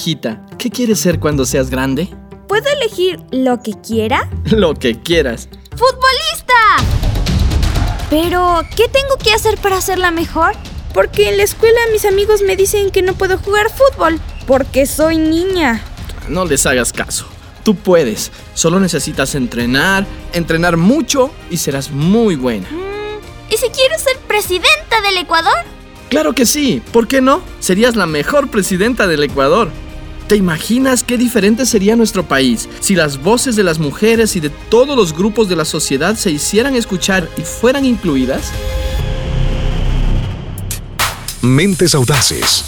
hijita, ¿qué quieres ser cuando seas grande? ¿Puedo elegir lo que quiera? Lo que quieras. ¡Futbolista! Pero, ¿qué tengo que hacer para la mejor? Porque en la escuela mis amigos me dicen que no puedo jugar fútbol, porque soy niña. No les hagas caso. Tú puedes. Solo necesitas entrenar, entrenar mucho y serás muy buena. Mm, ¿Y si quiero ser presidenta del Ecuador? Claro que sí. ¿Por qué no? Serías la mejor presidenta del Ecuador. ¿Te imaginas qué diferente sería nuestro país si las voces de las mujeres y de todos los grupos de la sociedad se hicieran escuchar y fueran incluidas? Mentes Audaces.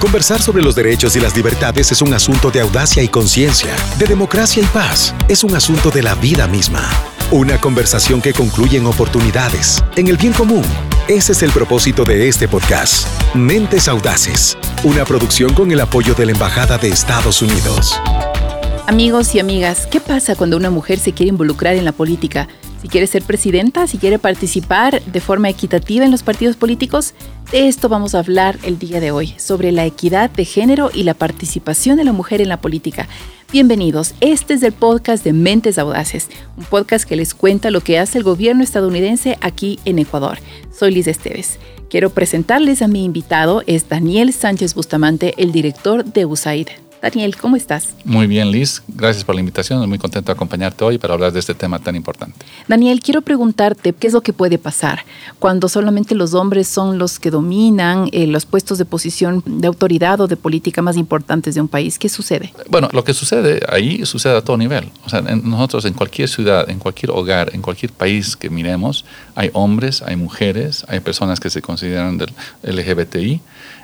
Conversar sobre los derechos y las libertades es un asunto de audacia y conciencia, de democracia y paz. Es un asunto de la vida misma. Una conversación que concluye en oportunidades, en el bien común ese es el propósito de este podcast, Mentes Audaces, una producción con el apoyo de la Embajada de Estados Unidos. Amigos y amigas, ¿qué pasa cuando una mujer se quiere involucrar en la política? Si quiere ser presidenta, si quiere participar de forma equitativa en los partidos políticos, de esto vamos a hablar el día de hoy, sobre la equidad de género y la participación de la mujer en la política. Bienvenidos, este es el podcast de Mentes Audaces, un podcast que les cuenta lo que hace el gobierno estadounidense aquí en Ecuador. Soy Liz Esteves. Quiero presentarles a mi invitado, es Daniel Sánchez Bustamante, el director de USAID. Daniel, ¿cómo estás? Muy bien, Liz. Gracias por la invitación. Muy contento de acompañarte hoy para hablar de este tema tan importante. Daniel, quiero preguntarte qué es lo que puede pasar cuando solamente los hombres son los que dominan eh, los puestos de posición de autoridad o de política más importantes de un país. ¿Qué sucede? Bueno, lo que sucede ahí sucede a todo nivel. O sea, nosotros en cualquier ciudad, en cualquier hogar, en cualquier país que miremos, hay hombres, hay mujeres, hay personas que se consideran del LGBTI.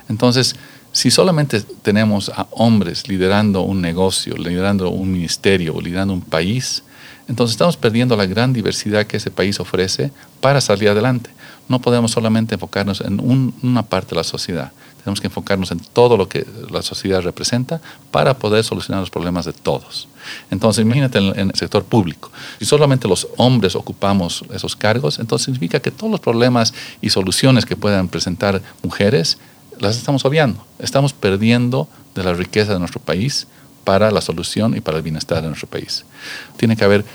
Entonces, si solamente tenemos a hombres liderando un negocio, liderando un ministerio, liderando un país, entonces estamos perdiendo la gran diversidad que ese país ofrece para salir adelante. No podemos solamente enfocarnos en una parte de la sociedad. Tenemos que enfocarnos en todo lo que la sociedad representa para poder solucionar los problemas de todos. Entonces, imagínate en, en, el sector público. Si solamente los hombres ocupamos esos cargos, entonces significa que todos los problemas y soluciones que puedan presentar mujeres las estamos obviando. Estamos perdiendo de la riqueza de nuestro país para la solución y para el bienestar de nuestro país. Tiene que haber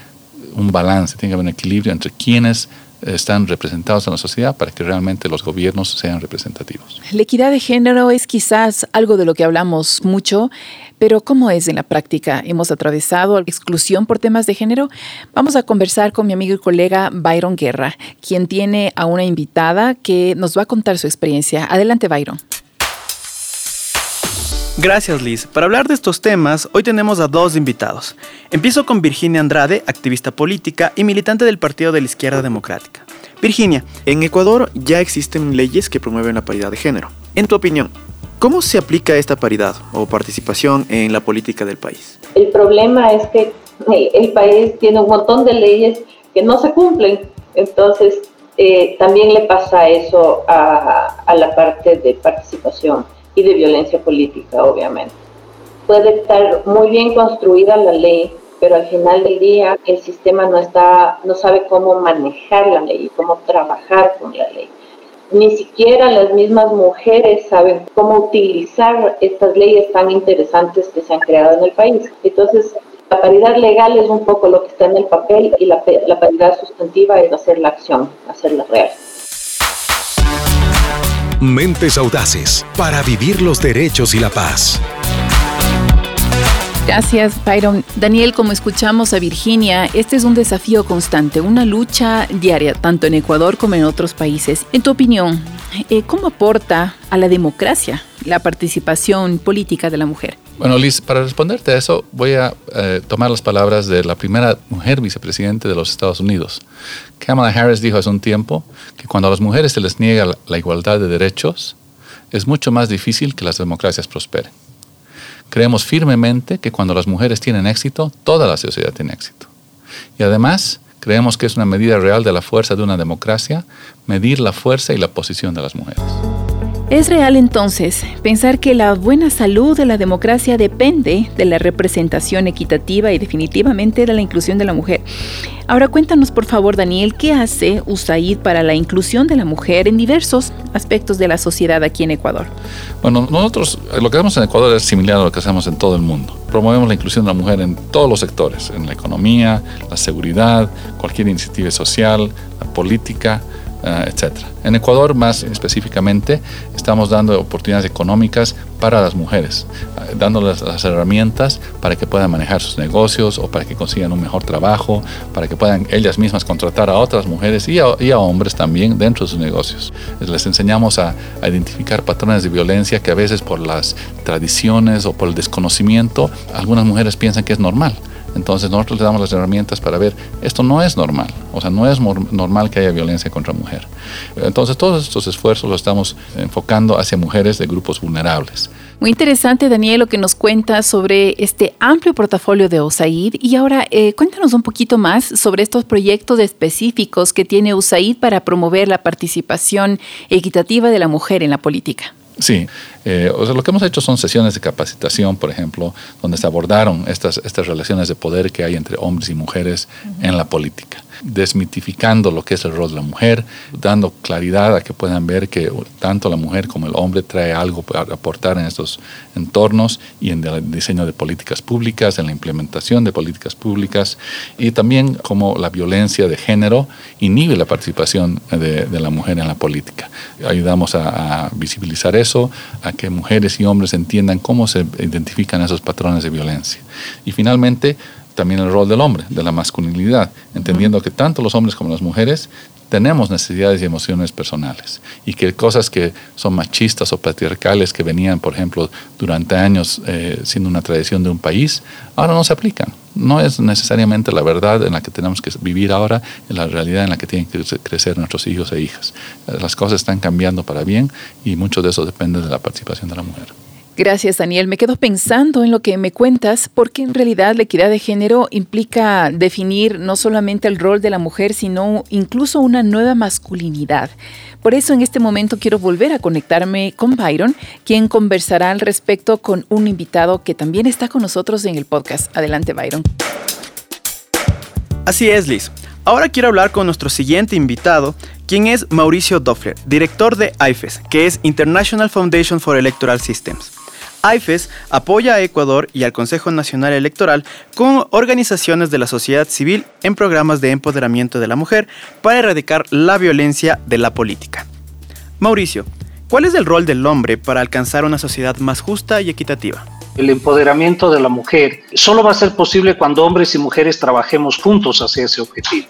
un balance, tiene que haber un equilibrio entre quienes están representados en la sociedad para que realmente los gobiernos sean representativos. La equidad de género es quizás algo de lo que hablamos mucho, pero ¿cómo es en la práctica? ¿Hemos atravesado exclusión por temas de género? Vamos a conversar con mi amigo y colega Byron Guerra, quien tiene a una invitada que nos va a contar su experiencia. Adelante, Byron. Gracias Liz. Para hablar de estos temas, hoy tenemos a dos invitados. Empiezo con Virginia Andrade, activista política y militante del Partido de la Izquierda Democrática. Virginia, en Ecuador ya existen leyes que promueven la paridad de género. En tu opinión, ¿cómo se aplica esta paridad o participación en la política del país? El problema es que eh, el país tiene un montón de leyes que no se cumplen. Entonces, eh, también le pasa eso a, a la parte de participación y de violencia política, obviamente. Puede estar muy bien construida la ley, pero al final del día el sistema no está, no sabe cómo manejar la ley, cómo trabajar con la ley. Ni siquiera las mismas mujeres saben cómo utilizar estas leyes tan interesantes que se han creado en el país. Entonces, la paridad legal es un poco lo que está en el papel y la, la paridad sustantiva es hacer la acción, hacerla real. Mentes Audaces para vivir los derechos y la paz. Gracias, Byron. Daniel, como escuchamos a Virginia, este es un desafío constante, una lucha diaria, tanto en Ecuador como en otros países. En tu opinión, eh, ¿cómo aporta a la democracia la participación política de la mujer? Bueno, Liz, para responderte a eso, voy a eh, tomar las palabras de la primera mujer vicepresidente de los Estados Unidos. Kamala Harris dijo hace un tiempo que cuando a las mujeres se les niega la igualdad de derechos, es mucho más difícil que las democracias prosperen. Creemos firmemente que cuando las mujeres tienen éxito, toda la sociedad tiene éxito. Y además, creemos que es una medida real de la fuerza de una democracia medir la fuerza y la posición de las mujeres. Es real entonces pensar que la buena salud de la democracia depende de la representación equitativa y definitivamente de la inclusión de la mujer. Ahora cuéntanos por favor Daniel, ¿qué hace USAID para la inclusión de la mujer en diversos aspectos de la sociedad aquí en Ecuador? Bueno, nosotros lo que hacemos en Ecuador es similar a lo que hacemos en todo el mundo. Promovemos la inclusión de la mujer en todos los sectores, en la economía, la seguridad, cualquier iniciativa social, la política, Ah, etcétera. En Ecuador, más específicamente, estamos dando oportunidades económicas para las mujeres, ah, dándoles las herramientas para que puedan manejar sus negocios o para que consigan un mejor trabajo, para que puedan ellas mismas contratar a otras mujeres y a, hombres también dentro de sus negocios. Les enseñamos a identificar patrones de violencia que a veces por las tradiciones o por el desconocimiento, algunas mujeres piensan que es normal. Entonces nosotros le damos las herramientas para ver, esto no es normal, o sea, no es normal que haya violencia contra mujer. Entonces todos estos esfuerzos los estamos enfocando hacia mujeres de grupos vulnerables. Muy interesante, Daniel, lo que nos cuenta sobre este amplio portafolio de USAID. Y ahora, eh, cuéntanos un poquito más sobre estos proyectos específicos que tiene USAID para promover la participación equitativa de la mujer en la política. Sí, eh, o sea, lo que hemos hecho son sesiones de capacitación, por ejemplo, donde se abordaron estas, estas relaciones de poder que hay entre hombres y mujeres en la política desmitificando lo que es el rol de la mujer, dando claridad a que puedan ver que tanto la mujer como el hombre trae algo para aportar en estos entornos y en el diseño de políticas públicas, en la implementación de políticas públicas y también como la violencia de género inhibe la participación de, la mujer en la política. Ayudamos a, a visibilizar eso, a que mujeres y hombres entiendan cómo se identifican esos patrones de violencia. Y finalmente, también el rol del hombre, de la masculinidad, entendiendo que tanto los hombres como las mujeres tenemos necesidades y emociones personales y que cosas que son machistas o patriarcales que venían, por ejemplo, durante años eh, siendo una tradición de un país, ahora no se aplican. No es necesariamente la verdad en la que tenemos que vivir ahora, en la realidad en la que tienen que crecer nuestros hijos e hijas. Las cosas están cambiando para bien y mucho de eso depende de la participación de la mujer. Gracias, Daniel. Me quedo pensando en lo que me cuentas, porque en realidad la equidad de género implica definir no solamente el rol de la mujer, sino incluso una nueva masculinidad. Por eso en este momento quiero volver a conectarme con Byron, quien conversará al respecto con un invitado que también está con nosotros en el podcast. Adelante, Byron. Así es, Liz. Ahora quiero hablar con nuestro siguiente invitado, quien es Mauricio Doffler, director de IFES, que es International Foundation for Electoral Systems. IFES apoya a Ecuador y al Consejo Nacional Electoral con organizaciones de la sociedad civil en programas de empoderamiento de la mujer para erradicar la violencia de la política. Mauricio, ¿cuál es el rol del hombre para alcanzar una sociedad más justa y equitativa? El empoderamiento de la mujer solo va a ser posible cuando hombres y mujeres trabajemos juntos hacia ese objetivo.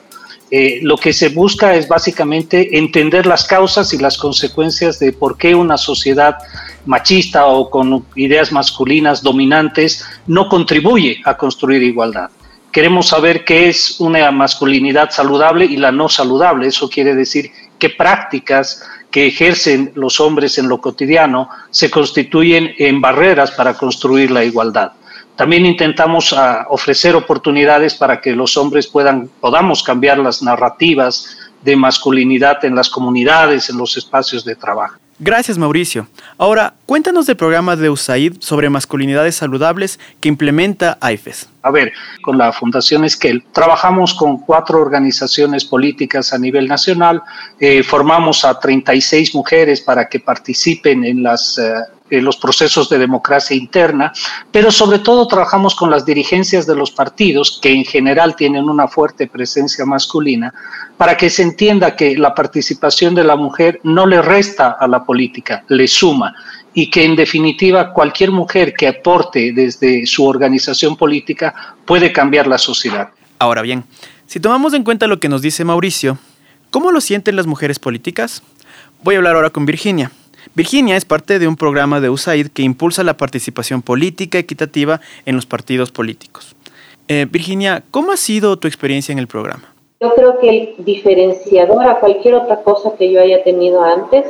Eh, lo que se busca es básicamente entender las causas y las consecuencias de por qué una sociedad machista o con ideas masculinas dominantes no contribuye a construir igualdad. Queremos saber qué es una masculinidad saludable y la no saludable. Eso quiere decir qué prácticas que ejercen los hombres en lo cotidiano se constituyen en barreras para construir la igualdad. También intentamos ah, ofrecer oportunidades para que los hombres puedan, podamos cambiar las narrativas de masculinidad en las comunidades, en los espacios de trabajo. Gracias, Mauricio. Ahora, cuéntanos del programa de USAID sobre masculinidades saludables que implementa AIFES. A ver, con la Fundación Esquel trabajamos con cuatro organizaciones políticas a nivel nacional, eh, formamos a 36 mujeres para que participen en las eh, los procesos de democracia interna, pero sobre todo trabajamos con las dirigencias de los partidos, que en general tienen una fuerte presencia masculina, para que se entienda que la participación de la mujer no le resta a la política, le suma y que en definitiva cualquier mujer que aporte desde su organización política puede cambiar la sociedad. Ahora bien, si tomamos en cuenta lo que nos dice Mauricio, ¿cómo lo sienten las mujeres políticas? Voy a hablar ahora con Virginia. Virginia es parte de un programa de USAID que impulsa la participación política equitativa en los partidos políticos. Eh, Virginia, ¿cómo ha sido tu experiencia en el programa? Yo creo que el diferenciador a cualquier otra cosa que yo haya tenido antes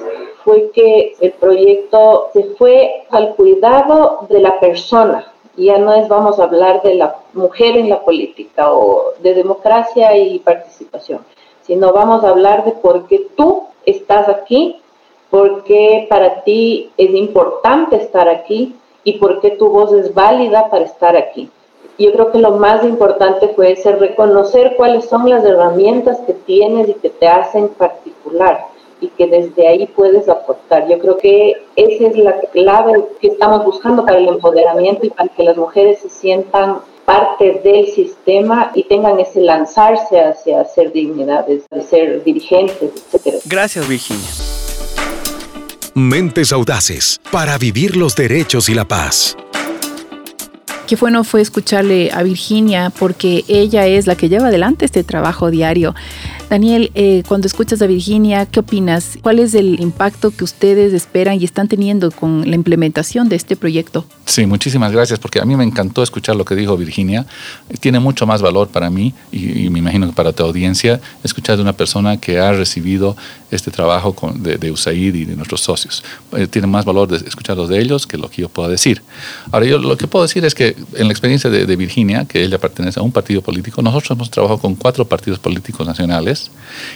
fue que el proyecto se fue al cuidado de la persona. Ya no es vamos a hablar de la mujer en la política o de democracia y participación, sino vamos a hablar de por qué tú estás aquí por qué para ti es importante estar aquí y por qué tu voz es válida para estar aquí. Yo creo que lo más importante fue ese reconocer cuáles son las herramientas que tienes y que te hacen particular y que desde ahí puedes aportar. Yo creo que esa es la clave que estamos buscando para el empoderamiento y para que las mujeres se sientan parte del sistema y tengan ese lanzarse hacia ser dignidades, de ser dirigentes, etc. Gracias, Virginia. Mentes audaces para vivir los derechos y la paz. Qué bueno fue escucharle a Virginia porque ella es la que lleva adelante este trabajo diario. Daniel, eh, cuando escuchas a Virginia, ¿qué opinas? ¿Cuál es el impacto que ustedes esperan y están teniendo con la implementación de este proyecto? Sí, muchísimas gracias, porque a mí me encantó escuchar lo que dijo Virginia. Tiene mucho más valor para mí y, me imagino que para tu audiencia escuchar de una persona que ha recibido este trabajo de, USAID y de nuestros socios. Eh, tiene más valor de escucharlos de ellos que lo que yo puedo decir. Ahora, yo lo que puedo decir es que en la experiencia de Virginia, que ella pertenece a un partido político, nosotros hemos trabajado con cuatro partidos políticos nacionales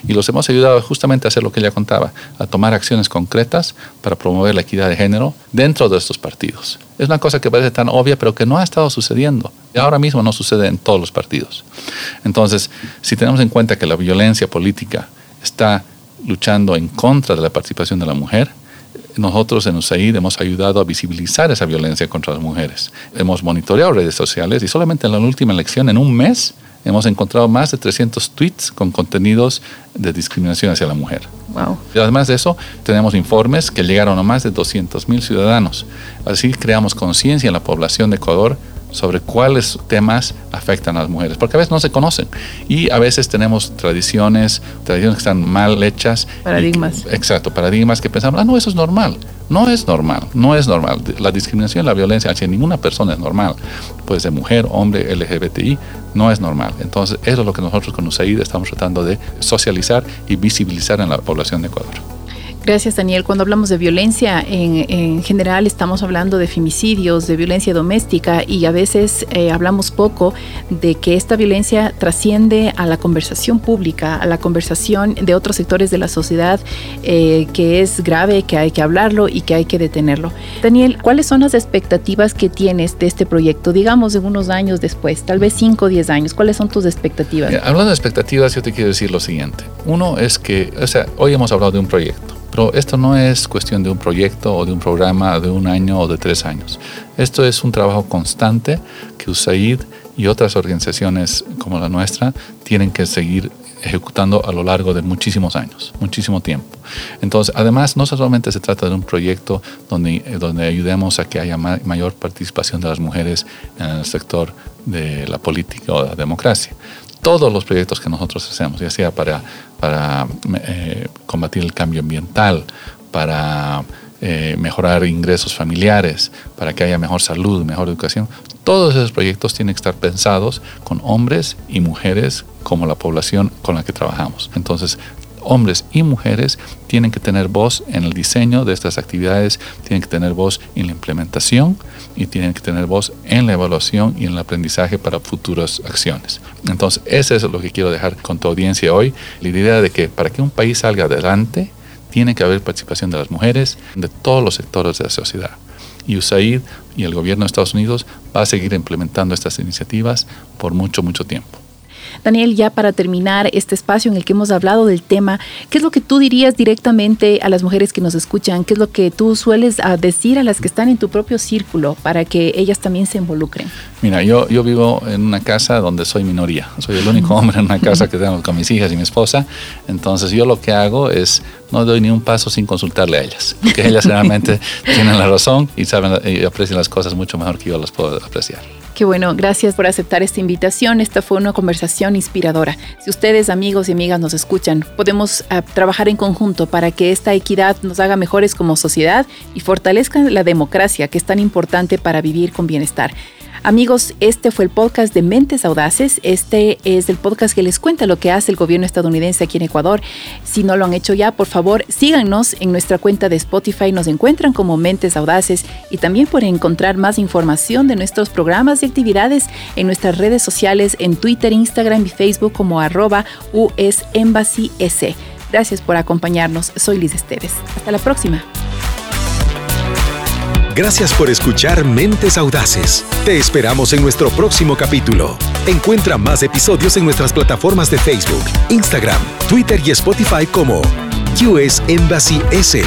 y los hemos ayudado justamente a hacer lo que ella contaba, a tomar acciones concretas para promover la equidad de género dentro de estos partidos. Es una cosa que parece tan obvia, pero que no ha estado sucediendo. Y ahora mismo no sucede en todos los partidos. Entonces, si tenemos en cuenta que la violencia política está luchando en contra de la participación de la mujer, nosotros en USAID hemos ayudado a visibilizar esa violencia contra las mujeres. Hemos monitoreado redes sociales y solamente en la última elección, en un mes, hemos encontrado más de 300 tweets con contenidos de discriminación hacia la mujer. Wow. Y además de eso, tenemos informes que llegaron a más de 200 mil ciudadanos. Así creamos conciencia en la población de Ecuador sobre cuáles temas afectan a las mujeres, porque a veces no se conocen y a veces tenemos tradiciones, tradiciones que están mal hechas. Paradigmas. exacto, paradigmas que pensamos, ah, no, eso es normal. No es normal, no es normal. La discriminación la violencia hacia ninguna persona es normal. Puede ser mujer, hombre, LGBTI, no es normal. Entonces, eso es lo que nosotros con USAID estamos tratando de socializar y visibilizar en la población de Ecuador. Gracias, Daniel. Cuando hablamos de violencia, en, general estamos hablando de femicidios, de violencia doméstica y a veces eh, hablamos poco de que esta violencia trasciende a la conversación pública, a la conversación de otros sectores de la sociedad, eh, que es grave, que hay que hablarlo y que hay que detenerlo. Daniel, ¿cuáles son las expectativas que tienes de este proyecto? Digamos de unos años después, tal vez 5 o 10 años. ¿Cuáles son tus expectativas? hablando de expectativas, yo te quiero decir lo siguiente. Uno es que, o sea, hoy hemos hablado de un proyecto pero esto no es cuestión de un proyecto o de un programa de un año o de tres años. Esto es un trabajo constante que USAID y otras organizaciones como la nuestra tienen que seguir ejecutando a lo largo de muchísimos años, muchísimo tiempo. Entonces, además, no solamente se trata de un proyecto donde, eh, donde ayudemos a que haya mayor participación de las mujeres en el sector de la política o la democracia, todos los proyectos que nosotros hacemos, ya sea para, para eh, combatir el cambio ambiental, para eh, mejorar ingresos familiares, para que haya mejor salud, mejor educación, todos esos proyectos tienen que estar pensados con hombres y mujeres como la población con la que trabajamos. Entonces, hombres y mujeres tienen que tener voz en el diseño de estas actividades, tienen que tener voz en la implementación y tienen que tener voz en la evaluación y en el aprendizaje para futuras acciones. Entonces, eso es lo que quiero dejar con tu audiencia hoy, la idea de que para que un país salga adelante, tiene que haber participación de las mujeres, de todos los sectores de la sociedad. Y USAID y el gobierno de Estados Unidos va a seguir implementando estas iniciativas por mucho, mucho tiempo. Daniel, ya para terminar este espacio en el que hemos hablado del tema, ¿qué es lo que tú dirías directamente a las mujeres que nos escuchan? ¿Qué es lo que tú sueles ah, decir a las que están en tu propio círculo para que ellas también se involucren? Mira, yo, yo vivo en una casa donde soy minoría. Soy el único hombre en una casa que tengo con mis hijas y mi esposa. Entonces yo lo que hago es no doy ni un paso sin consultarle a ellas, porque ellas realmente tienen la razón y saben y aprecian las cosas mucho mejor que yo las puedo apreciar. Qué bueno, gracias por aceptar esta invitación. Esta fue una conversación inspiradora. Si ustedes, amigos y amigas, nos escuchan, podemos ah, trabajar en conjunto para que esta equidad nos haga mejores como sociedad y fortalezca la democracia, que es tan importante para vivir con bienestar. Amigos, este fue el podcast de Mentes Audaces. Este es el podcast que les cuenta lo que hace el gobierno estadounidense aquí en Ecuador. Si no lo han hecho ya, por favor, síganos en nuestra cuenta de Spotify. Nos encuentran como Mentes Audaces y también pueden encontrar más información de nuestros programas y actividades en nuestras redes sociales en Twitter, Instagram y Facebook como arroba US S. Gracias por acompañarnos. Soy Liz Esteves. Hasta la próxima. Gracias por escuchar Mentes Audaces. Te esperamos en nuestro próximo capítulo. Encuentra más episodios en nuestras plataformas de Facebook, Instagram, Twitter y Spotify como US Embassy S.